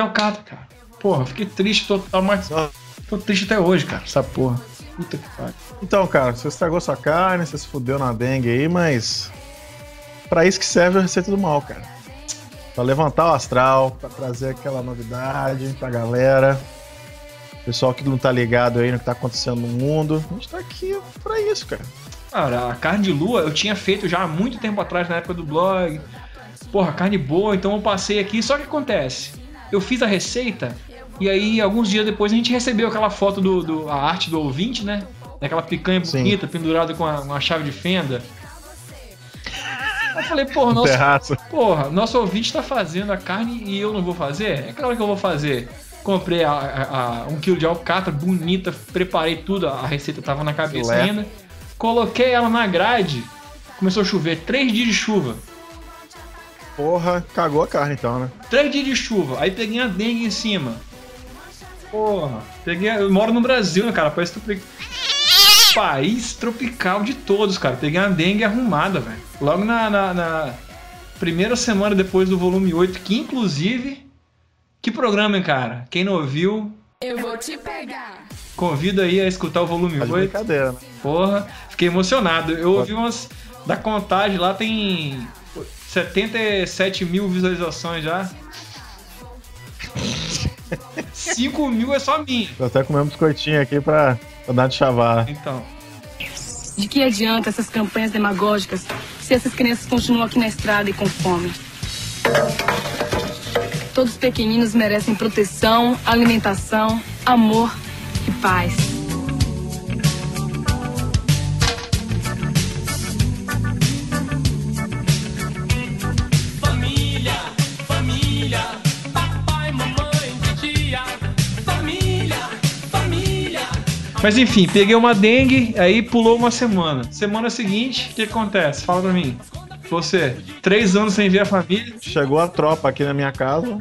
de alcatra, cara. Porra, fiquei triste total, mas. Tô triste até hoje, cara, essa porra. Puta que pariu. Então, cara, você estragou sua carne, você se fudeu na dengue aí, mas. Pra isso que serve a receita do mal, cara. Pra levantar o astral, pra trazer aquela novidade pra galera. Pessoal que não tá ligado aí no que tá acontecendo no mundo. A gente tá aqui pra isso, cara. Cara, a carne de lua eu tinha feito já há muito tempo atrás, na época do blog. Porra, carne boa, então eu passei aqui. Só que acontece, eu fiz a receita e aí alguns dias depois a gente recebeu aquela foto do, do a arte do ouvinte, né? Daquela picanha Sim. bonita, pendurada com a- uma chave de fenda. Eu falei, porra, nosso, Terraço. porra, nosso ouvinte tá fazendo a carne e eu não vou fazer? É claro que eu vou fazer. Comprei a, a- a- um quilo de alcatra bonita, preparei tudo, a receita tava na cabeça ainda. Coloquei ela na grade, começou a chover, três dias de chuva. Porra, cagou a carne então, né? Três dias de chuva, aí peguei a dengue em cima. Porra, peguei. Eu moro no Brasil, né, cara? País, tropi... País tropical de todos, cara. Peguei uma dengue arrumada, velho. Logo na, na- na primeira semana depois do volume 8, que inclusive. Que programa, hein, cara? Quem não ouviu, Eu vou te pegar. convido aí a escutar o volume Tá de 8. brincadeira, né? Porra, fiquei emocionado. Eu ouvi umas. Da contagem lá tem 77 mil visualizações já. 5 mil é só minha. Tô até comendo um biscoitinho aqui pra, pra dar de chavar. Então. De que adianta essas campanhas demagógicas se essas crianças continuam aqui na estrada e com fome? Todos os pequeninos merecem proteção, alimentação, amor e paz. Mas enfim, peguei uma dengue, aí pulou uma semana. Semana seguinte, o que acontece? Fala pra mim. Você, três anos sem ver a família. Chegou a tropa aqui na minha casa.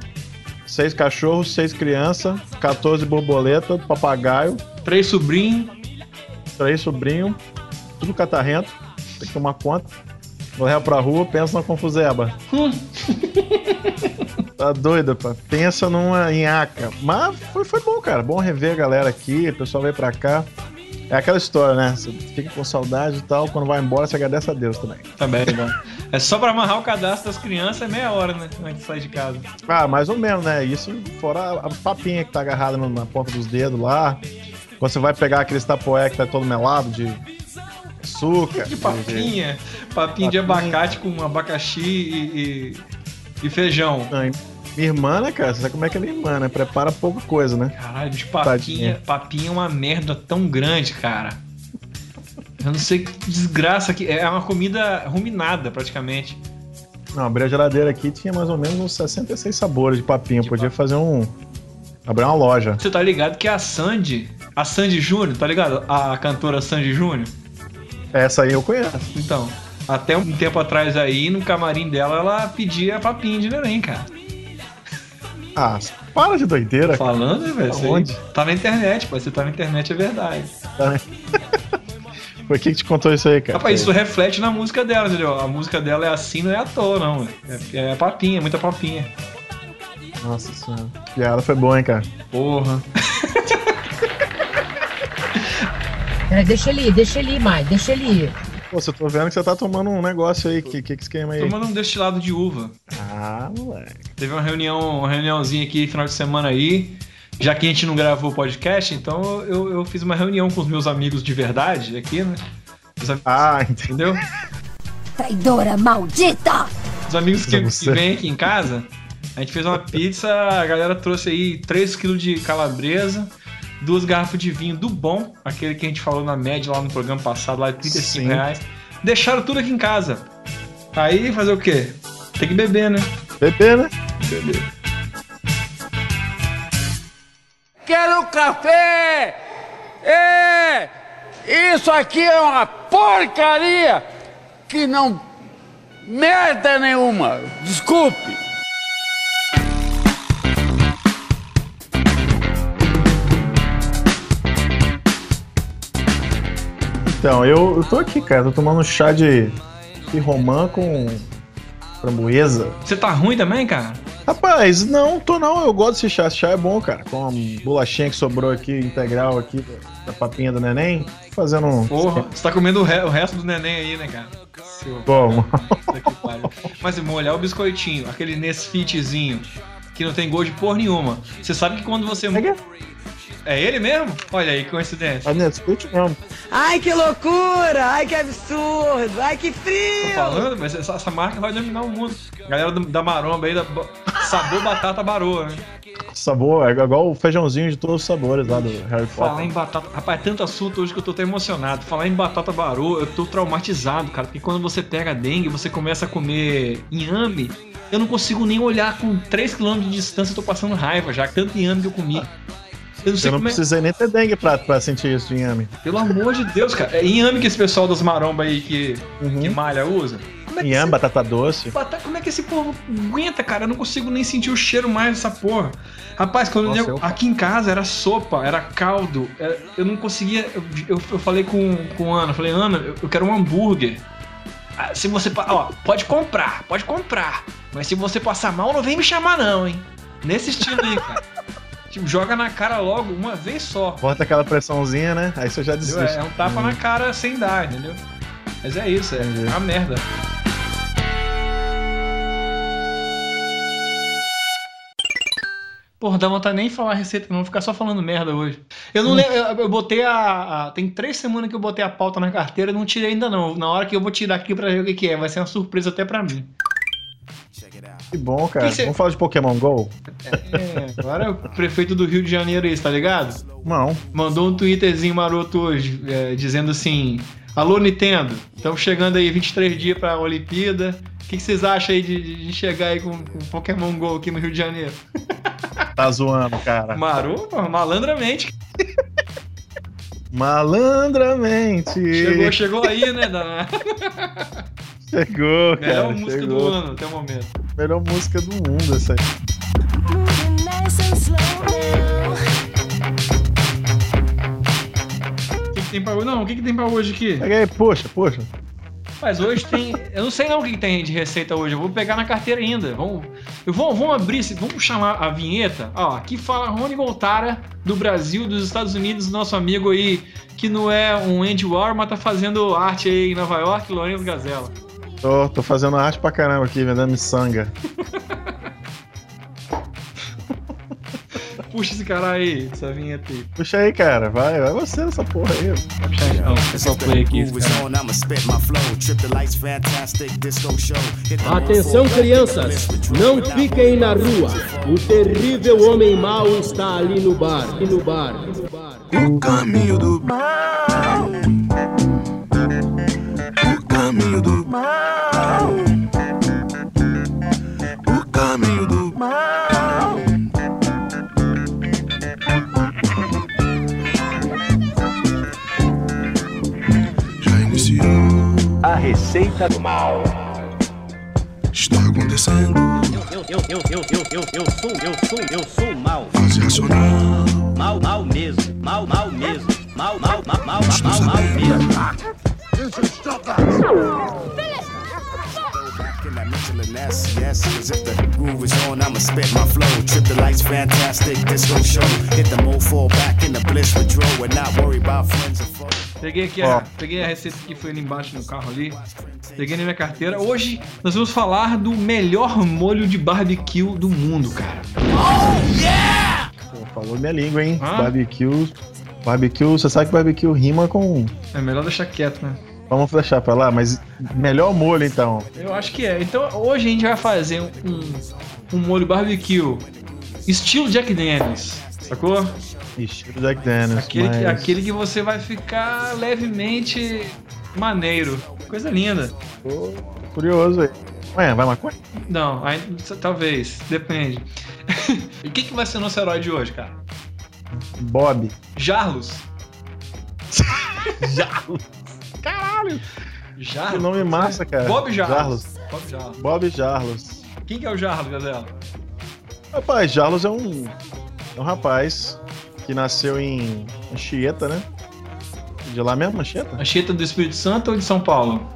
Seis cachorros, seis crianças, 14 borboletas, papagaio, Três sobrinhos. três sobrinhos, tudo catarrento. Tem que tomar conta. Real pra rua, pensa na confuseba. Hum. Tá doida, pá. Pensa numa nhaca. Mas foi, foi bom, cara. Bom rever a galera aqui, o pessoal veio pra cá. É aquela história, né? Você fica com saudade e tal, quando vai embora, você agradece a Deus também. Também, bom. É só pra amarrar o cadastro das crianças, é meia hora, né? Antes de sair de casa. Ah, mais ou menos, né? Isso fora a, papinha que tá agarrada na ponta dos dedos lá. Quando você vai pegar aquele tapoé que tá todo melado de açúcar. De papinha. Papinha de abacate com abacaxi e, e, feijão. Não, minha irmã, né, cara? Você sabe como é que é minha irmã, né? Prepara pouca coisa, né? Caralho, de papinha. Tadinha. Papinha é uma merda tão grande, cara. Eu não sei que desgraça que. É uma comida ruminada, praticamente. Não, abri a geladeira aqui tinha mais ou menos uns 66 sabores de papinha. De Podia papinha. fazer um. Abrir uma loja. Você tá ligado que a Sandy, a Sandy Júnior, tá ligado? A cantora Sandy Júnior? Essa aí eu conheço. Então, até um tempo atrás aí, no camarim dela, ela pedia papinha de neném, cara. Ah, para de doideira. cara. Falando, velho? Aí Aonde? Tá na internet, pô. Você tá na internet, é verdade. Por que, que te contou isso aí, cara? Rapaz, isso reflete na música dela, entendeu? A música dela é assim, não é à toa, não. É, é papinha, muita papinha. Nossa senhora. Piada foi boa, hein, cara. Porra. Peraí, deixa ele ir, deixa ele ir, Mai, deixa ele ir. Pô, você tô vendo que você tá tomando um negócio aí. Que, que, que esquema aí? Tomando um destilado de uva. Ah, moleque. Teve uma reunião, uma reuniãozinha aqui final de semana aí. Já que a gente não gravou o podcast, então eu, eu fiz uma reunião com os meus amigos de verdade aqui, né? Os am- Ah. Entendeu? traidora maldita! Os amigos que, que vêm aqui em casa, a gente fez uma pizza, a galera trouxe aí 3kg de calabresa, duas garrafas de vinho do bom, aquele que a gente falou na média lá no programa passado, lá de 35 Sim. reais. Deixaram tudo aqui em casa. Aí fazer o quê? Tem que beber, né? Bebê, né? Beber. Quero café! É! Isso aqui é uma porcaria que não. merda nenhuma! Desculpe! Então, eu, eu tô aqui, cara. Tô tomando um chá de, de romã com framboesa. Você tá ruim também, cara? Rapaz, não, tô não. Eu gosto desse chá. Esse chá é bom, cara. Com a bolachinha que sobrou aqui, integral aqui, da papinha do neném. Fazendo um... Porra, você tá comendo o, re- o resto do neném aí, né, cara? Seu? Puta que pariu. Mas molhar o biscoitinho, aquele Nesfitzinho, que não tem gosto de porra nenhuma. Você sabe que quando você. É que- É ele mesmo? Olha aí, que coincidência. A Nesquik mesmo. Ai, que loucura! Ai, que absurdo! Ai, que Tô frio! falando, mas essa, essa marca vai dominar o mundo. Galera do- da maromba aí, da sabor batata baroa, né? Sabor, é igual o feijãozinho de todos os sabores lá do Harry Falar Potter. em batata. Rapaz, é tanto assunto hoje que eu tô até emocionado. Falar em batata baroa, eu tô traumatizado, cara. Porque quando você pega dengue, você começa a comer inhame. Eu não consigo nem olhar com 3km de distância, eu tô passando raiva já. Tanto inhame que eu comi. Eu não Eu não como é. precisei nem ter dengue pra, pra sentir isso de inhame. Pelo amor de Deus, cara. É inhame que esse pessoal das marombas aí que, Uhum. que malha usa. Como é Inhame, esse- batata doce. Batata- Como é que esse povo aguenta, cara? Eu não consigo nem sentir o cheiro mais dessa porra. Rapaz, quando Nossa, eu, eu- aqui em casa era sopa, era caldo. é, Eu não conseguia. Eu, eu- falei com, com Ana, falei, Ana, eu, quero um hambúrguer. Ah, Se você. Ó, pode comprar, pode comprar. Mas se você passar mal, não vem me chamar, não, hein? Nesse estilo aí, cara. tipo, joga na cara logo uma vez só. Bota aquela pressãozinha, né? Aí você já desiste. É um tapa na cara sem dar, entendeu? Mas é isso, é Entendi. uma merda. Porra, dá vontade nem falar a receita, não, vou ficar só falando merda hoje. Eu não lembro, eu, eu botei a, a- Tem três semanas que eu botei a pauta na carteira e não tirei ainda não. Na hora que eu vou tirar aqui pra ver o que, que é, vai ser uma surpresa até pra mim. Que bom, cara. Cê- Vamos falar de Pokémon GO? É, agora o prefeito do Rio de Janeiro aí, tá ligado? Não. mandou um twitterzinho maroto hoje, é, dizendo assim: Alô, Nintendo, estamos chegando aí 23 dias pra Olimpíada. O que, que vocês acham aí de, de chegar aí com, com Pokémon GO aqui no Rio de Janeiro? Tá zoando, cara. Maroto, malandramente. Malandramente. Chegou, chegou aí, né? Da Chegou, melhor cara. música chegou. do ano até o momento. Melhor música do mundo, essa aí. O que, que tem pra hoje? Não, o que, que tem pra hoje aqui? Pega aí, poxa, poxa. Mas hoje tem. Eu não sei não o que, que tem de receita hoje. Eu vou pegar na carteira ainda. Vamos, eu vou, vamos abrir, vamos chamar a vinheta. Ó, aqui fala Rony Voltara, do Brasil, dos Estados Unidos, nosso amigo aí, que não é um Andy War, mas tá fazendo arte aí em Nova York, Lourenço Gazela. Tô, tô fazendo arte pra caramba aqui, vendendo miçanga. Puxa esse cara aí, essa vinheta aí. Puxa aí, cara. Vai, vai você nessa porra aí. Puxa aí, ó, pessoal play aqui. cara. Atenção, crianças! Não fiquem na rua! O terrível homem mau está ali no bar. E no bar. O caminho do mal. O caminho do mal. O caminho do mal. Já iniciou. A receita do mal. Está acontecendo. Eu, eu, eu, eu, eu, eu, eu sou, eu sou, eu sou mal. Fase racional. Mal, mal mesmo. Mal, mal mesmo. Mal, mal, mal, mal, mal, mal mesmo. In that Michelin S, yes, cause if the groove is on, I'ma spit my flow. Trip the lights, fantastic disco show. Hit the mo, fall back in the bliss and not worry about friends or foes. Peguei aqui a, peguei a receita que foi ali embaixo no carro ali. Peguei na minha carteira. Hoje nós vamos falar do melhor molho de barbecue do mundo, cara. Pô, falou minha língua, hein? Ah? Barbecue. Barbecue, você sabe que barbecue rima com. É melhor deixar quieto, né? Vamos deixar pra lá, mas melhor molho então. Eu acho que é. Então hoje a gente vai fazer um, um, um molho barbecue estilo Jack Daniels, sacou? Estilo Jack Daniels. Aquele, mas... que, aquele que você vai ficar levemente maneiro. Coisa linda. Tô curioso aí. Ué, vai maconha? Não, aí, talvez, depende. e o que, que vai ser nosso herói de hoje, cara? Bob. Jarlos. Jarlos. Caralho! Jarlos? Que nome massa, cara. Bob Jarlos. Jarlos. Bob Jarlos. Bob Jarlos. Quem que é o Jarlos, Gazela? Rapaz, Jarlos é um, é um rapaz que nasceu em Anchieta, né? De lá mesmo, Anchieta? Anchieta do Espírito Santo ou de São Paulo?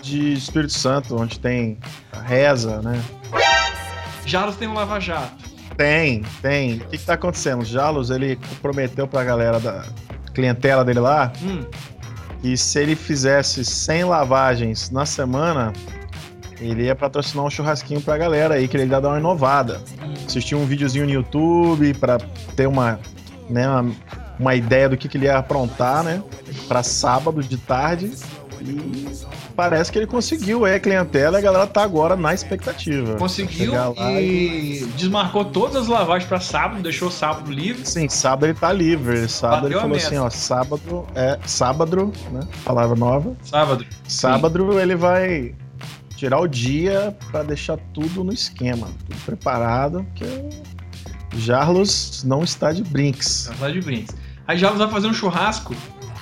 De Espírito Santo, onde tem a reza, né? Jarlos tem um lava-jato. Tem, tem. O que, que tá acontecendo? Jarlos, ele prometeu pra galera da clientela dele lá Hum, que se ele fizesse 100 lavagens na semana, ele ia patrocinar um churrasquinho pra galera aí, que ele ia dar uma inovada. Assistir um videozinho no YouTube pra ter uma, né, uma, uma ideia do que, que ele ia aprontar, né? Pra sábado de tarde. E parece que ele conseguiu aí a clientela e a galera tá agora na expectativa. conseguiu lá e desmarcou todas as lavagens pra sábado, deixou sábado livre. Sim, sábado ele tá livre. Sábado Bateu ele falou assim, ó, sábado é sábado, né? Palavra nova. Sábado. Sábado ele vai tirar o dia pra deixar tudo no esquema, tudo preparado, porque Jarlos não está de brinks. Tá de brinks. Aí Jarlos vai fazer um churrasco.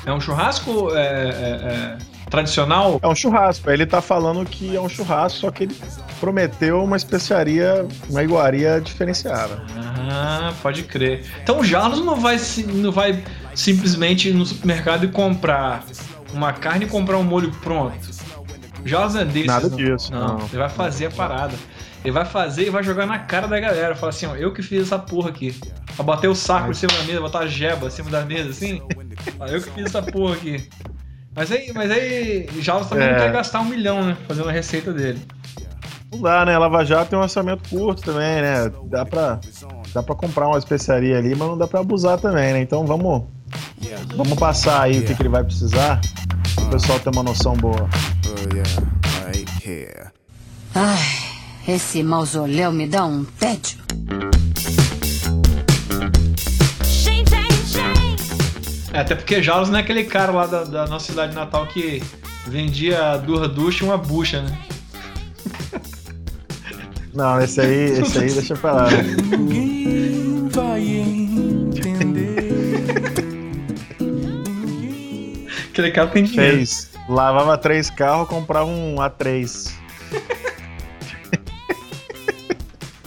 É um churrasco é, é, é, tradicional? É um churrasco. Ele tá falando que é um churrasco, só que ele prometeu uma especiaria, uma iguaria diferenciada. Ah, pode crer. Então o Jarlos não vai, não vai simplesmente ir no supermercado e comprar uma carne e comprar um molho pronto. O Jarlos é desses. Nada não. disso, Não, não. ele vai fazer a parada. Ele vai fazer e vai jogar na cara da galera. Fala assim, ó, eu que fiz essa porra aqui. Vai bater o saco em cima da mesa, botar a jeba em cima da mesa, assim. Ó, eu que fiz essa porra aqui. Mas aí, mas aí Jarlos também não É. quer gastar um milhão, né? Fazendo a receita dele. Não dá, né? Lava Jato tem um orçamento curto também, né? Dá pra, dá pra comprar uma especiaria ali, mas não dá pra abusar também, né? Então vamos, vamos passar aí o que, que ele vai precisar, o pessoal ter uma noção boa. Oh, yeah, right here. Ai, esse mausoléu me dá um tédio. É, até porque Jarlos não é aquele cara lá da, da nossa cidade natal que vendia duas duchas e uma bucha, né? Não, esse aí, esse aí deixa pra lá. Ninguém vai entender. Aquele cara tem dinheiro. Fez. Lavava três carros, comprava um A3.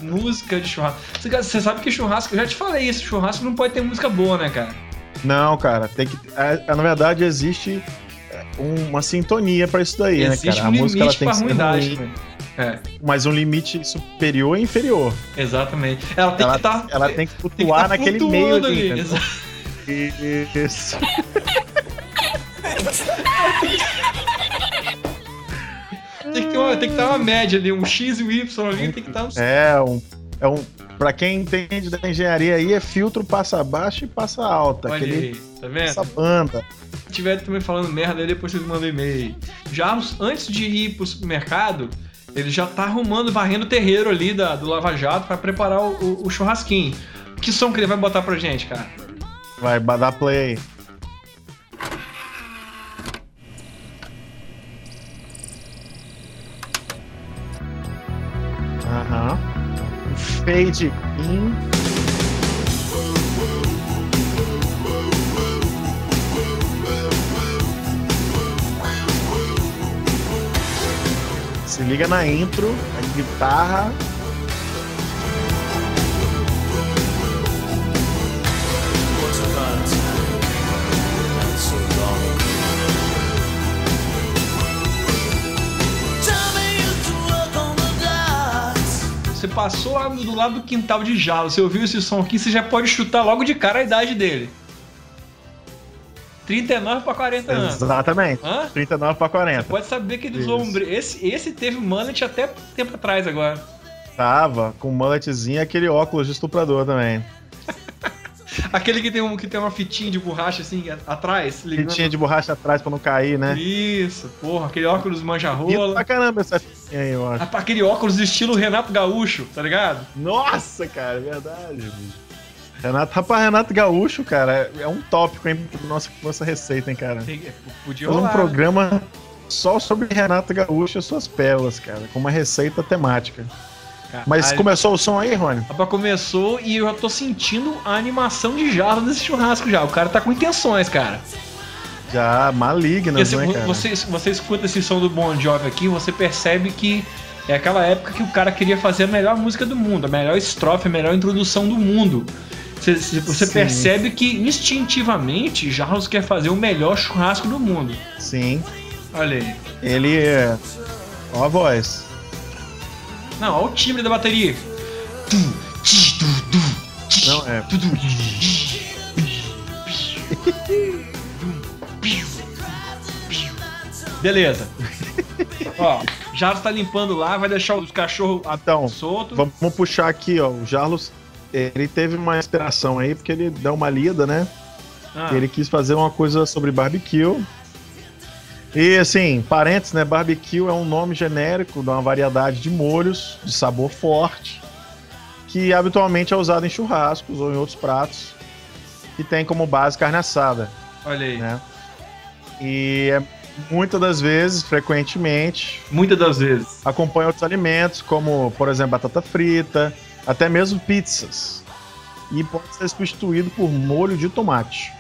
Música de churrasco. Você sabe que churrasco, eu já te falei isso, churrasco não pode ter música boa, né, cara? Não, cara, tem que. é, é, na verdade, existe é, uma sintonia pra isso daí, Existe né, cara? um A música ela tem que ser ruim, né? É, mas um limite superior e inferior. exatamente. Ela tem Ela, que estar. ela tem que tem que flutuar tá naquele meio ali. ali, exato. Isso. Tem que, ter uma, estar uma média ali, um X e um Y ali, tem que estar uns. É um. É um pra quem entende da engenharia aí, é filtro passa baixo e passa alta. Olha aquele, aí, tá vendo? essa banda. Se tiver também falando merda aí, depois vocês mandam e-mail. Jarlos, antes de ir pro supermercado, ele já tá arrumando, varrendo o terreiro ali da, do Lava Jato pra preparar o, o- o churrasquinho. Que som que ele vai botar pra gente, cara? Vai, dar play. Aham. Fade in. Se liga na intro, a guitarra. Você passou lá do lado do quintal de Jalo, você ouviu esse som aqui, você já pode chutar logo de cara a idade dele. 39 pra 40 anos. Exatamente. Hã? 39 para 40. Pode saber que um... bre- Esse, esse teve mullet até tempo atrás agora. Tava com mulletzinho e aquele óculos de estuprador também. Aquele que tem, um, que tem uma fitinha de borracha assim a- atrás, ligando. tinha de borracha atrás pra não cair, né? Isso, porra, aquele óculos Bonito manja-rola. pra caramba essa fitinha aí, eu acho. Aquele óculos estilo Renato Gaúcho, tá ligado? Nossa, cara, é verdade, bicho. Renato, rapaz, Renato Gaúcho, cara, é um tópico, hein, pra nossa, nossa receita, hein, cara. Tem- Podia Fazer um rolar. programa só sobre Renato Gaúcho e suas pérolas, cara, com uma receita temática. Mas começou o som aí, Rony? Rapaz, começou e eu já tô sentindo a animação de jarro nesse churrasco já. O cara tá com intenções, cara. Já malignas, Porque né, se cara? você, você escuta esse som do Bon Jovi aqui, você percebe que é aquela época que o cara queria fazer a melhor música do mundo, a melhor estrofe, a melhor introdução do mundo. Você, você- percebe que instintivamente Jarros quer fazer o melhor churrasco do mundo. Sim. Olha aí. Ele é. Ó a voz. Não, olha o timbre da bateria. Não, é. Beleza. Ó, Jarros tá limpando lá, vai deixar os cachorros Então, soltos. vamos puxar aqui, ó. O Jarlos, ele teve uma inspiração aí, porque ele deu uma lida, né? Ah. Ele quis fazer uma coisa sobre barbecue. E assim, parênteses, né? Barbecue é um nome genérico de uma variedade de molhos de sabor forte, que habitualmente é usado em churrascos ou em outros pratos, que tem como base carne assada. Olha aí. Né? E é, muitas das vezes, frequentemente, Muitas das vezes. acompanha outros alimentos, como, por exemplo, batata frita, até mesmo pizzas. E pode ser substituído por molho de tomate.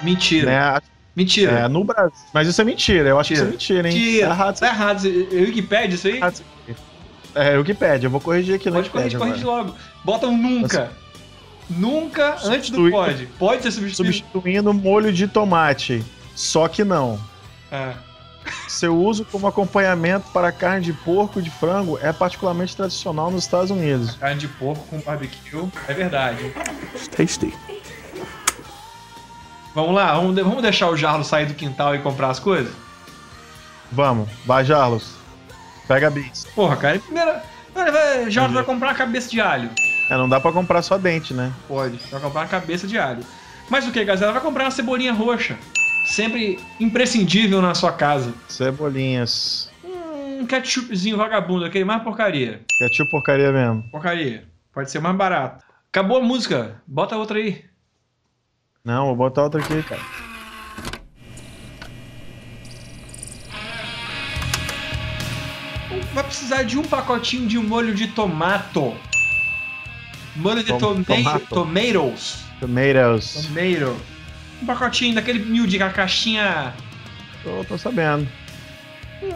Mentira. Né? Mentira. É, no Brasil. Mas isso é mentira, eu acho que isso é mentira, hein? Mentira. Tá errado. Tá errado. É Wikipedia isso aí? É Wikipedia, eu vou corrigir aqui no Pode corrigir, corrige agora. logo. Bota um nunca. Nunca antes do pode. Pode ser substituído. Substituindo molho de tomate. Só que não. É. Seu uso como acompanhamento para carne de porco e de frango é particularmente tradicional nos Estados Unidos. Carne de porco com barbecue. É verdade. Tasty. Vamos lá, vamos, de- vamos deixar o Jarlo sair do quintal e comprar as coisas? Vamos, vai, Jarlos. Pega a bis. Porra, cara, primeiro. Vai, vai, Jarlo vai comprar uma cabeça de alho. É, não dá pra comprar só dente, né? Pode. Vai comprar uma cabeça de alho. Mas o que, Gazela? Vai comprar uma cebolinha roxa. Sempre imprescindível na sua casa. Cebolinhas. Um ketchupzinho vagabundo, aquele mais porcaria. Ketchup porcaria mesmo. Porcaria. Pode ser mais barato. Acabou a música. Bota outra aí. Não, vou botar outra aqui, cara. Vai precisar de um pacotinho de molho de tomato. Molho de Tom- toma- tomato. tomatoes. Tomatoes. Tomato. Um pacotinho daquele miudinho, a caixinha. Tô, tô sabendo.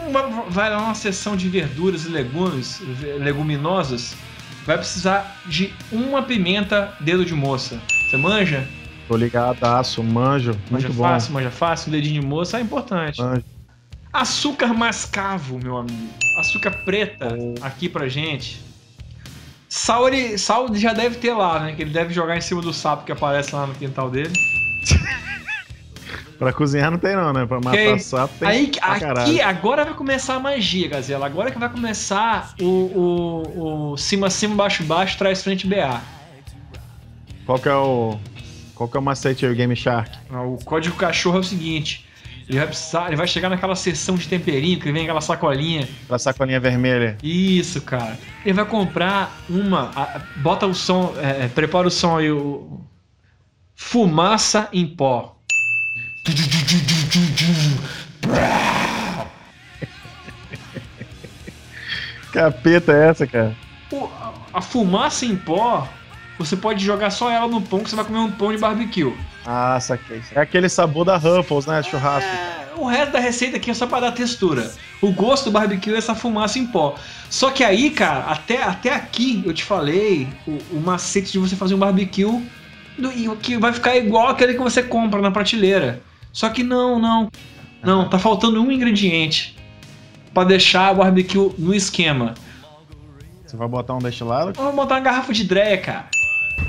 Uma- vai lá uma seção de verduras e legumes, leguminosas. Vai precisar de uma pimenta dedo de moça. Você manja? Tô ligadaço, manjo. Manja Muito bom. fácil, manja fácil, dedinho de moça é importante. Manjo. Açúcar mascavo, meu amigo. Açúcar preta aqui pra gente. Sal, ele, sal já deve ter lá, né? Que ele deve jogar em cima do sapo que aparece lá no quintal dele. Pra cozinhar não tem não, né? Pra matar Ok? sapo tem Aí, aqui, agora vai começar a magia, Gazela. Agora que vai começar o, o, o cima, cima, baixo, baixo, trás, frente, BA. Qual que é o... Qual que é o macete aí, o Game Shark? Ah, O código cachorro é o seguinte. Ele vai precisar, ele vai chegar naquela seção de temperinho que vem aquela sacolinha. Pra sacolinha vermelha. Isso, cara. Ele vai comprar uma. a- bota o som. é, prepara o som aí. O, fumaça em pó. Capeta é essa, cara? A- a fumaça em pó, você pode jogar só ela no pão que você vai comer um pão de barbecue. Ah, saquei. É aquele sabor da Ruffles, né? Churrasco. O resto da receita aqui é só pra dar textura. O gosto do barbecue é essa fumaça em pó. Só que aí, cara, até, até aqui eu te falei o, o macete de você fazer um barbecue do- que vai ficar igual aquele que você compra na prateleira. Só que não, não. Não, tá faltando um ingrediente pra deixar o barbecue no esquema. Você vai botar um destilado? Vamos botar uma garrafa de dreia, cara.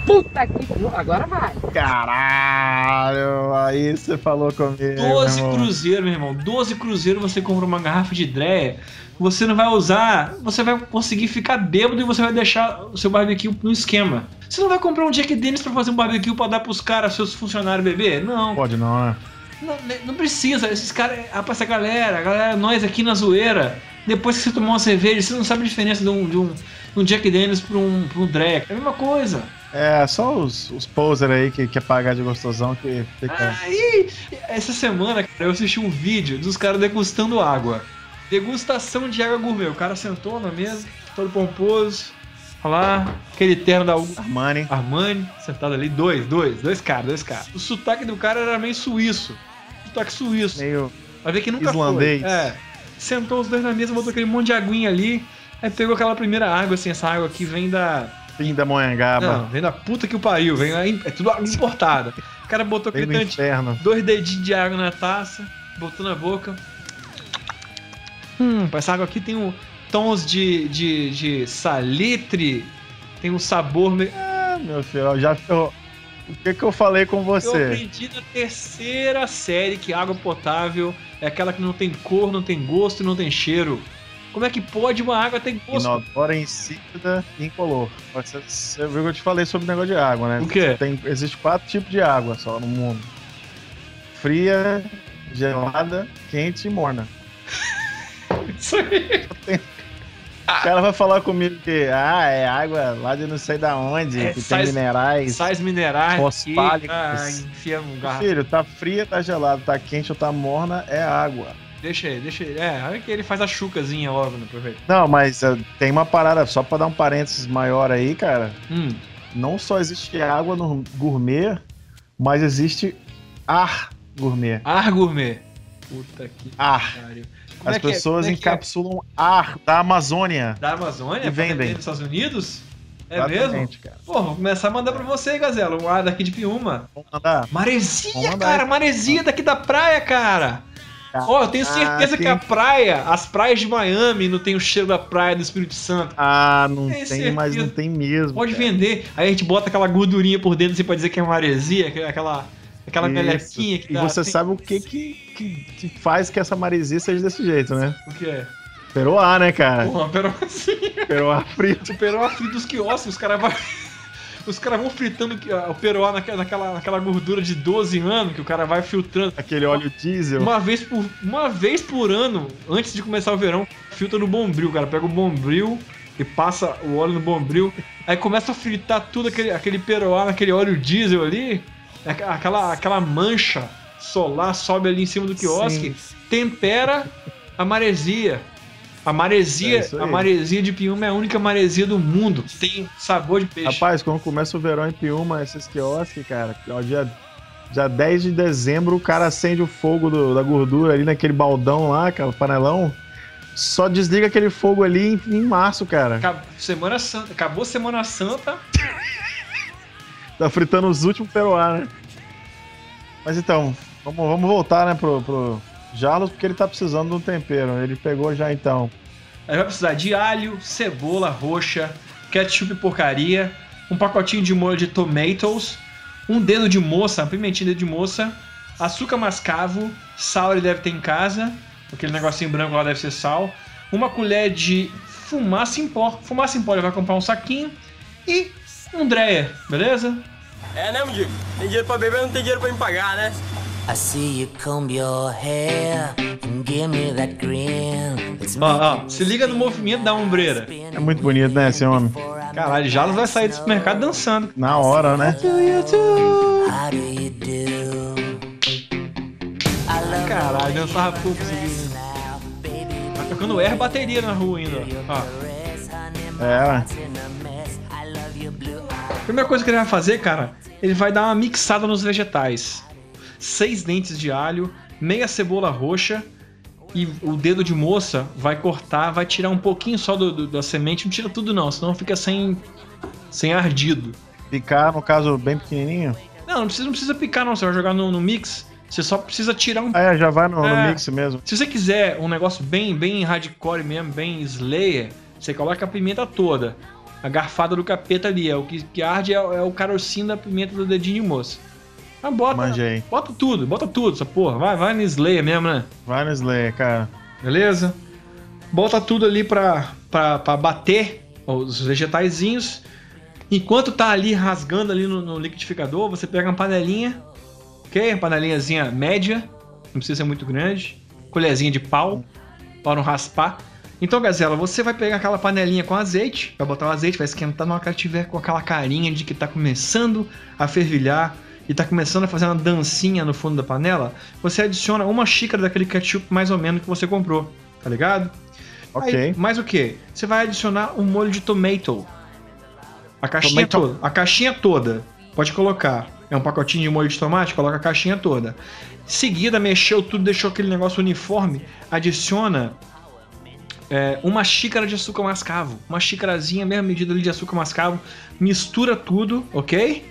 Puta que. Agora vai. Caralho, aí você falou comigo. 12 meu irmão. cruzeiro, meu irmão. 12 cruzeiro você compra uma garrafa de dreia. Você não vai usar, você vai conseguir ficar bêbado e você vai deixar o seu barbecue no esquema. Você não vai comprar um Jack Daniels pra fazer um barbecue pra dar pros caras, seus funcionários beber? Não. Pode não, né? Não, não precisa, esses caras, ah, pra essa galera, a galera, nós aqui na zoeira, depois que você tomar uma cerveja, você não sabe a diferença de um, de um, de um Jack Daniels pra um, pra um Dreck. É a mesma coisa. É, só os, os poser aí que quer pagar de gostosão que fica. Aí, essa semana, cara, eu assisti um vídeo dos caras degustando água. Degustação de água gourmet. O cara sentou na mesa, todo pomposo. Olha lá, aquele terno da Armani. Armani, sentado ali, dois, dois, dois caras, dois caras. O sotaque do cara era meio suíço. Sotaque suíço. Meio Vai ver que nunca islandês. foi. É. Sentou os dois na mesa, botou aquele monte de aguinha ali. Aí pegou aquela primeira água, assim, essa água aqui vem da. Fim da Monhangaba. Não, vem da puta que o pariu, vem lá, é tudo água importada. O cara botou Vem inferno. dois dedinhos de água na taça, botou na boca. Hum, essa água aqui tem um, tons de, de, de salitre, tem um sabor meio. Ah, meu filho, já. eu- o que que eu falei com Eu você? aprendi na terceira série que água potável é aquela que não tem cor, não tem gosto e não tem cheiro. Como é que pode uma água ter gosto? Inodora, insípida e incolor. Você, você viu que eu te falei sobre o negócio de água, né? O quê? Tem, existe quatro tipos de água só no mundo: fria, gelada, quente e morna. Isso aí. O cara vai falar comigo que ah, é água lá de não sei da onde, É, que sais- tem minerais. Sais minerais. Fosfálicos. Ah, enfia um garrafa. Filho, tá fria, tá gelado, tá quente ou tá morna, é água. Deixa aí, deixa aí. É, olha que ele faz a chucazinha logo no proveito. Não, mas eh, tem uma parada, só pra dar um parênteses maior aí, cara. Hum. Não só existe água no gourmet, mas existe ar gourmet. Ar gourmet. Puta que Ar. pariu. Como As é é? pessoas é é? encapsulam ar da Amazônia. Da Amazônia? E vendem. nos Estados Unidos? É Exatamente, mesmo? cara. Pô, vou começar a mandar pra você, Gazela. Um ar daqui de Piuma. Vamos mandar? Maresia, Vamos mandar. cara. Maresia daqui da praia, cara. Ó, eu tenho certeza Ah, que a praia, as praias de Miami não tem o cheiro da praia do Espírito Santo. Ah, não Tem tem, mas não tem mesmo. Pode cara. vender. Aí a gente bota aquela gordurinha por dentro, assim, pra dizer que é maresia, é aquela, aquela melequinha que E dá. você assim. sabe o que que, que faz que essa maresia seja desse jeito, né? O que é? Peroá, né, cara? Porra, peroazinho. Peroá frito. O peroá frito dos quiosques, os caras vão. Os caras vão fritando o peroá naquela, naquela, naquela gordura de 12 anos que o cara vai filtrando. Aquele óleo diesel. Uma vez por, uma vez por ano, antes de começar o verão, filtra no bombril, cara. Pega o bombril e passa o óleo no bombril. Aí começa a fritar tudo aquele, aquele peroá naquele óleo diesel ali. Aqu- Aquela, aquela mancha solar sobe ali em cima do quiosque. Tempera a maresia. A É maresia, aí. a maresia de Piuma é a única maresia do mundo que tem sabor de peixe. Rapaz, quando começa o verão em Piúma, esses quiosques, cara, ó, dia, dia 10 de dezembro, o cara acende o fogo do- da gordura ali naquele baldão lá, cara, panelão. Só desliga aquele fogo ali em, em março, cara. Acab- Semana Santa, acabou Semana Santa, Tá fritando os últimos peruá, né? Mas então, vamos, vamos voltar, né, pro, pro Jarlos, porque ele tá precisando de um tempero. Ele pegou já então. Aí vai precisar de alho, cebola roxa, ketchup porcaria, um pacotinho de molho de tomatoes, um dedo de moça, uma pimentinha de moça, açúcar mascavo, sal ele deve ter em casa, aquele negocinho branco lá deve ser sal, uma colher de fumaça em pó. Fumaça em pó ele vai comprar um saquinho e um dreyer, beleza? É, né, Mudico? Tem dinheiro pra beber, não tem dinheiro pra me pagar, né? I see you comb your hair and give me that grin. It's Ó, ó, se liga no movimento da ombreira. É muito bonito, né, esse homem? Caralho, Jalos vai sair do supermercado dançando. Na hora, né? How do you do? Caralho, dançava pouco né? Tá tocando air bateria na rua ainda. Ó. É, Primeira coisa que ele vai fazer, cara, ele vai dar uma mixada nos vegetais. Seis dentes de alho, meia cebola roxa e o dedo de moça vai cortar, vai tirar um pouquinho só do, do- da semente, não tira tudo não, senão fica sem, sem ardido. picar, no caso, bem pequenininho. Não, não precisa, não precisa picar não, você vai jogar no, no mix, você só precisa tirar um É, já vai no, no É. mix mesmo. Se você quiser um negócio bem, bem hardcore mesmo, bem slayer, você coloca a pimenta toda. A garfada do capeta ali. É o que, que arde é, é o carocinho da pimenta do dedinho de moça. Mas bota, Manjei. bota tudo, bota tudo, essa porra. Vai, vai no Slayer mesmo, né? Vai no Slayer, cara. Beleza? Bota tudo ali pra, pra, pra bater os vegetaizinhos. Enquanto tá ali rasgando ali no, no liquidificador, você pega uma panelinha, ok? Uma panelinhazinha média, não precisa ser muito grande. Colherzinha de pau, para não raspar. Então, Gazela, você vai pegar aquela panelinha com azeite, vai botar o azeite, vai esquentar na hora que ela tiver com aquela carinha de que tá começando a fervilhar e tá começando a fazer uma dancinha no fundo da panela. Você adiciona uma xícara daquele ketchup mais ou menos que você comprou, tá ligado? Ok. Aí, mais o que? Você vai adicionar um molho de tomato. A caixinha Tomato. toda. A caixinha toda. Pode colocar. É um pacotinho de molho de tomate, coloca a caixinha toda. Em seguida, mexeu tudo, deixou aquele negócio uniforme. Adiciona é, uma xícara de açúcar mascavo. Uma xícarazinha, mesma medida ali de açúcar mascavo. Mistura tudo, ok?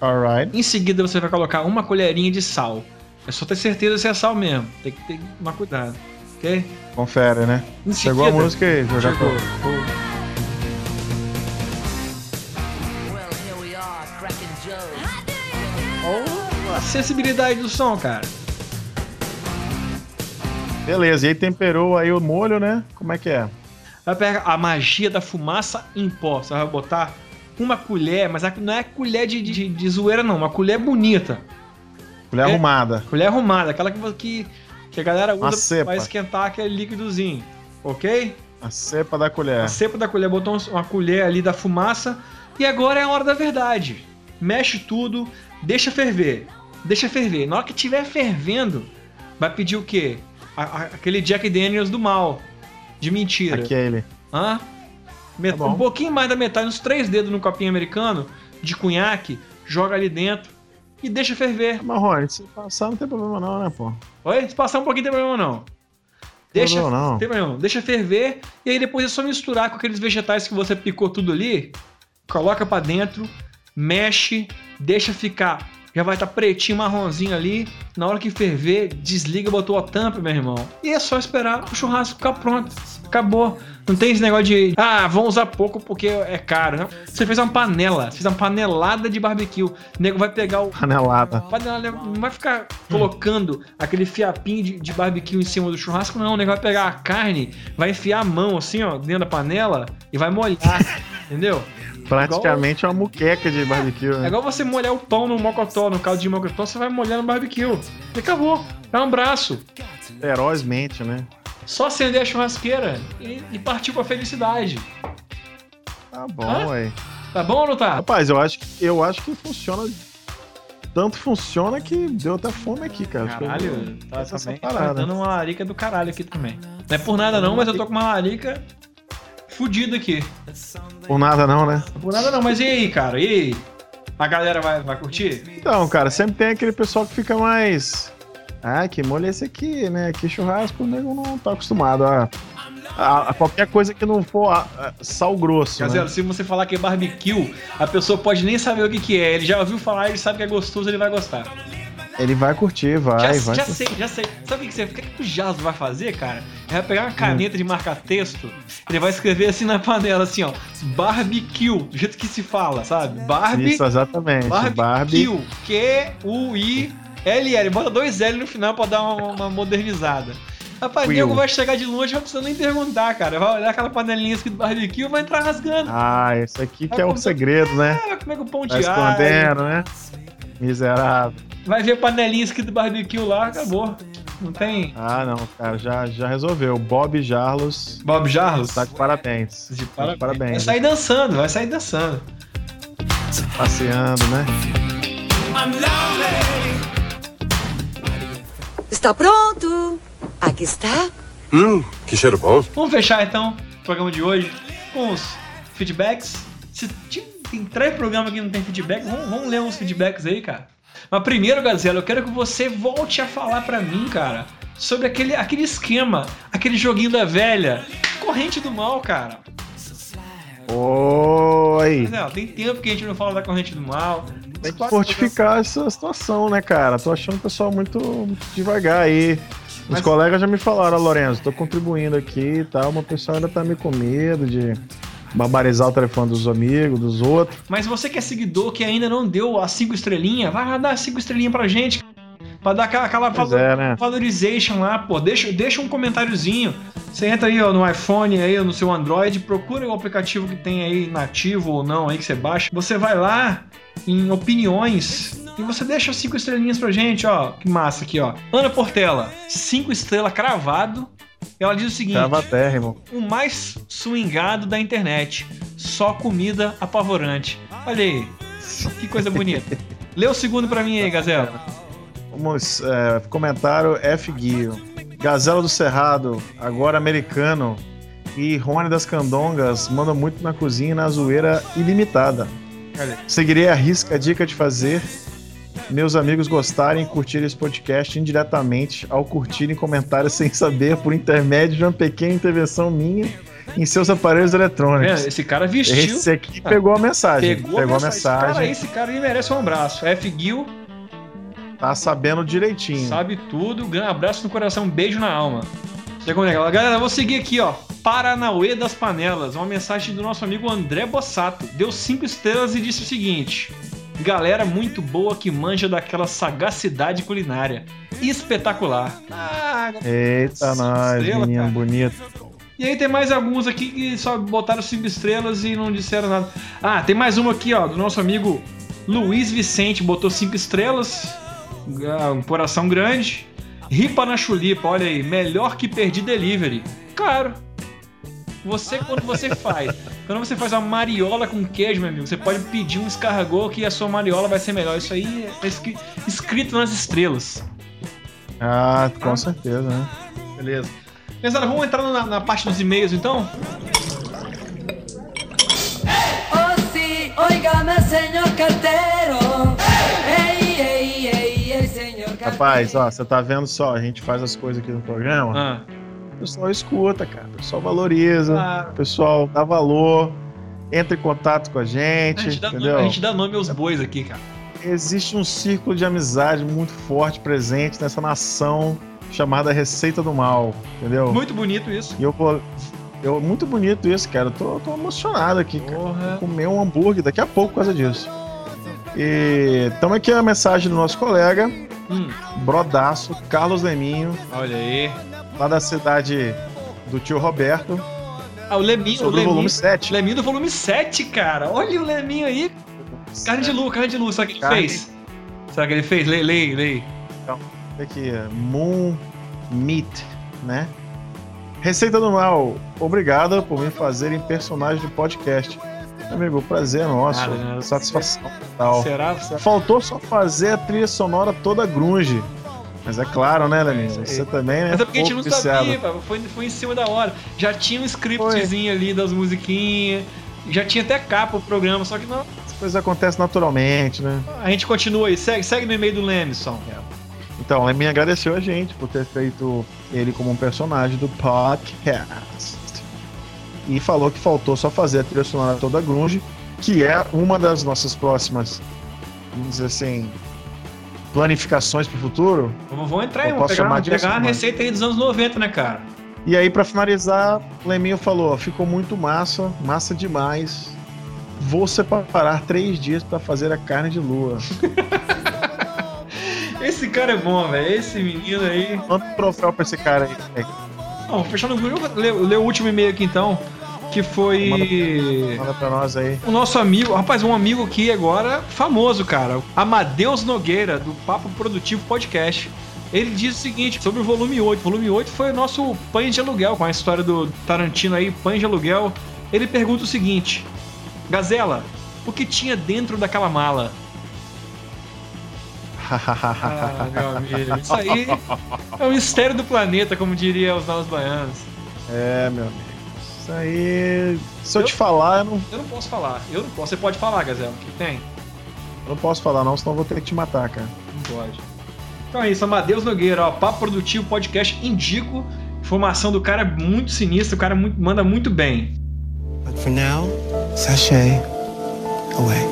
Alright. Em seguida, você vai colocar uma colherinha de sal. É só ter certeza se é sal mesmo. Tem que ter tomar cuidado, ok? Confere, né? Em Chegou a seguida- música aí, já já Chegou. Olha a sensibilidade do som, cara. Beleza, e aí temperou aí o molho, né? Como é que é? Vai pegar a magia da fumaça em pó. Você vai botar uma colher, mas não é colher de, de, de zoeira, não. Uma colher bonita. Colher É. arrumada. Colher arrumada. Aquela que, que, a galera usa cepa. pra esquentar aquele líquidozinho. Ok? A cepa da colher. A cepa da colher, botou uma colher ali da fumaça. E agora é a hora da verdade. Mexe tudo, deixa ferver. Deixa ferver. Na hora que tiver fervendo, vai pedir o quê? A- a- aquele Jack Daniels do mal. De mentira. Aquele. Hã? Met- Tá um pouquinho mais da metade, uns três dedos no copinho americano de cunhaque, joga ali dentro e deixa ferver. Marrone, se passar não tem problema não, né, pô? Oi? Se passar um pouquinho, não tem problema não. Deixa, Não, não. tem problema não. Deixa ferver e aí depois é só misturar com aqueles vegetais que você picou tudo ali, coloca pra dentro, mexe, deixa ficar. Já vai estar pretinho, marronzinho ali. Na hora que ferver, desliga, botou a tampa, meu irmão. E é só esperar o churrasco ficar pronto. Acabou. Não tem esse negócio de, ah, vamos usar pouco porque é caro. Não. Você fez uma panela, fez uma panelada de barbecue. O nego vai pegar o, Panelada. Panela não vai ficar colocando aquele fiapinho de, de barbecue em cima do churrasco, não. O negócio vai pegar a carne, vai enfiar a mão assim, ó, dentro da panela e vai molhar, entendeu? Praticamente é uma muqueca de barbecue, É né? igual você molhar o pão no mocotó, no caldo de mocotó, você vai molhar no barbecue. E acabou. É um braço. Ferozmente, né? Só acender a churrasqueira e, e partir pra felicidade. Tá bom, Hã? ué. Tá bom ou não tá? Rapaz, eu acho, que- eu acho que funciona. Tanto funciona que deu até fome aqui, cara. Que eu Caralho, tá, essa também, tá dando uma larica do caralho aqui também. Não é por nada não, mas eu tô com uma larica fudida aqui. Por nada não, né? Por nada não, mas e aí, cara? E aí? A galera vai, vai curtir? Então, cara, sempre tem aquele pessoal que fica mais. Ah, que molho é esse aqui, né? Que churrasco o nego não tá acostumado a, a- a qualquer coisa que não for a- a sal grosso. Gazela, Né? se você falar que é barbecue, a pessoa pode nem saber o que, que é. Ele já ouviu falar, ele sabe que é gostoso, ele vai gostar. Ele vai curtir, vai, já vai. já curtir. sei, já sei. Sabe o que, você, o que, o Jaso vai fazer, cara? Ele vai pegar uma caneta de marcar texto, ele vai escrever assim na panela, assim, ó. Barbecue, do jeito que se fala, sabe? Barbie. Isso, exatamente. Barbie. Barbecue. Q-U-I-L-L. Bota dois L no final pra dar uma, uma modernizada. Rapaz, o Quill. nego vai chegar de longe, não precisa nem perguntar, cara. Vai olhar aquela panelinha escrito barbecue e vai entrar rasgando. Ah, esse aqui que é o comer- segredo, né? É, vai comer com pão Tá de alho. escondendo, né? Miserável. Vai ver panelinha escrito barbecue lá, acabou. Não tem. Ah, não, cara, já, já resolveu. Bob Jarlos. Bob Jarlos? Tá de parabéns. De Tá de parabéns. Vai sair dançando, vai sair dançando. Passeando, né? Está pronto? Aqui está. Hum, que cheiro bom. Vamos fechar então o programa de hoje com os feedbacks. Se tem três programas que não tem feedback, vamos, vamos ler uns feedbacks aí, cara. Mas primeiro, Gazela, eu quero que você volte a falar pra mim, cara, sobre aquele, aquele esquema, aquele joguinho da velha, corrente do mal, cara. Oi! Gazela, tem tempo que a gente não fala da corrente do mal. Tem que fortificar essa situação, né, cara? Tô achando o pessoal muito, muito devagar aí. Os Mas- colegas já me falaram, Lorenzo, tô contribuindo aqui e tal, mas o pessoal ainda tá meio com medo de, barbarizar o telefone dos amigos, dos outros. Mas você que é seguidor que ainda não deu as cinco estrelinhas, vai lá dar as cinco estrelinhas pra gente. Pra dar aquela, aquela valor- é, né? valorization lá, pô. Deixa, deixa um comentáriozinho. Você entra aí ó, no iPhone, aí, ou no seu Android, procura o aplicativo que tem aí nativo ou não aí que você baixa. Você vai lá em opiniões e você deixa cinco estrelinhas pra gente, ó. Que massa aqui, ó. Ana Portela, cinco estrelas cravado. Ela diz o seguinte: Tava térrimo. o mais swingado da internet. Só comida apavorante. Olha aí, que coisa bonita. Lê o segundo pra mim aí, Gazela. Vamos, é, comentário F. Guio. Gazela do Cerrado, agora americano. E Rony das Candongas manda muito na cozinha e na zoeira ilimitada. Seguirei a risca a dica de fazer meus amigos gostarem e curtirem esse podcast indiretamente ao curtirem comentários sem saber por intermédio de uma pequena intervenção minha em seus aparelhos eletrônicos. É, esse cara vestiu. Esse aqui pegou a mensagem. Pegou, a mensagem. Esse cara, aí, esse cara merece um abraço. F. Gil, Tá sabendo direitinho. sabe tudo. Grande abraço no coração, um beijo na alma. Chegou, né, galera? Galera, eu vou seguir aqui, ó. Paranauê das Panelas. Uma mensagem do nosso amigo André Bossato. Deu cinco estrelas e disse o seguinte: Galera muito boa que manja daquela sagacidade culinária. Espetacular. Ah, Eita, nós, menino bonito. E aí tem mais alguns aqui que só botaram cinco estrelas e não disseram nada. Ah, tem mais uma aqui, ó, do nosso amigo Luiz Vicente, botou cinco estrelas. Um coração grande. Ripa na chulipa, olha aí, melhor que perdi delivery. Claro. Você, quando você faz, quando você faz uma mariola com queijo, meu amigo, você pode pedir um escargot que a sua mariola vai ser melhor. Isso aí é escri- escrito nas estrelas. Ah, com certeza, né? Beleza. Pesada, vamos entrar na, na parte dos e-mails então? Oh sí, óigame, señor cartero. Rapaz, ó, você tá vendo só, a gente faz as coisas aqui no programa, Ah, o pessoal escuta, cara. O pessoal valoriza, Claro. o pessoal dá valor, entra em contato com a a, gente, gente dá, entendeu? a gente dá nome aos bois aqui, cara. Existe um círculo de amizade muito forte presente nessa nação chamada Receita do Mal, entendeu? Muito bonito isso. E eu vou. Eu, muito bonito isso, cara. Eu tô, tô emocionado aqui, cara. Vou comer um hambúrguer daqui a pouco por causa disso. E então aqui a mensagem do nosso colega, Hum, brodaço, Carlos Leminho, olha aí. lá da cidade do tio Roberto, Ah, o Leminho, o sobre o Leminho. volume 7. Leminho do volume 7, cara. Olha o Leminho aí. Carne de lua, carne de lua. Será que ele fez? Será que ele fez? Lei, lei, lei. Então, aqui, Moon Meat, né? Receita do Mal, obrigado por me fazerem personagem do podcast. Amigo, o prazer é nosso. Nada, né? Satisfação total. Será? Faltou só fazer a trilha sonora toda grunge. Mas é claro, né, Leminho? Você também, né? Mas é porque a gente não viciado. sabia, foi, foi em cima da hora. Já tinha um scriptzinho ali das musiquinhas, já tinha até capa o programa, só que não. As coisas acontecem naturalmente, né? A gente continua aí, segue, segue no e-mail do Lemison. Então, o Leminho agradeceu a gente por ter feito ele como um personagem do podcast. E falou que faltou só fazer a trilha sonora toda grunge, que é uma das nossas próximas, vamos dizer assim, planificações pro futuro. Vamos, entrar aí, Eu vamos pegar, disso, pegar a receita aí dos anos 90, né, cara? E aí, pra finalizar, o Leminho falou: ficou muito massa, massa demais. Vou separar três dias pra fazer a carne de lua. Esse cara é bom, velho. Esse menino aí. Manda um troféu pra esse cara aí. Bom, fechando o grupo, lê, lê o último e-mail aqui então. Que foi. Manda pra nós aí. O nosso amigo, rapaz, um amigo aqui agora famoso, cara. Amadeus Nogueira, do Papo Produtivo Podcast. Ele diz o seguinte sobre o volume 8. O volume 8 foi o nosso pães de aluguel, com a história do Tarantino aí, pães de aluguel. Ele pergunta o seguinte: Gazela, o que tinha dentro daquela mala? Ah, meu amigo, isso aí é o mistério do planeta, como diria os novos baianos. É, meu amigo. Isso aí. Se eu, te falar, eu não, Eu não posso falar. Eu não posso. Você pode falar, Gazela, o que tem? eu não posso falar, não, senão eu vou ter que te matar, cara. Não pode. Então é isso, Amadeus Nogueira, ó, Papo Produtivo Podcast, indico. Informação do cara é muito sinistra, o cara muito- manda muito bem. But for now, sashay away.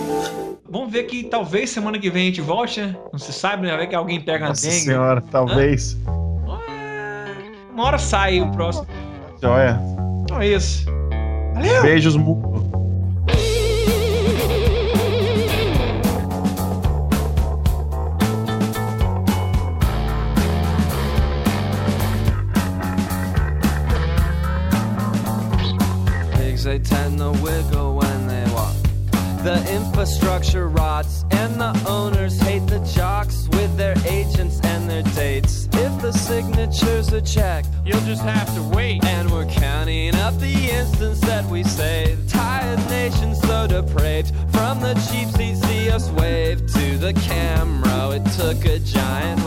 Vamos ver que talvez semana que vem a gente volte, né? Não se sabe, né? Vai ver que alguém pega a Nossa dengue. senhora, talvez. Uma hora sai o próximo. Joia. Então é isso. Beijos, Muco. Pigs they tend to wiggle when they walk. The infrastructure rots, and the owners hate the jocks with their agents and their dates. If the signatures are checked, you'll just have to wait. And we're counting the instants that we saved. Tired nation so depraved. From the cheap seats, see us wave to the camera. It took a giant.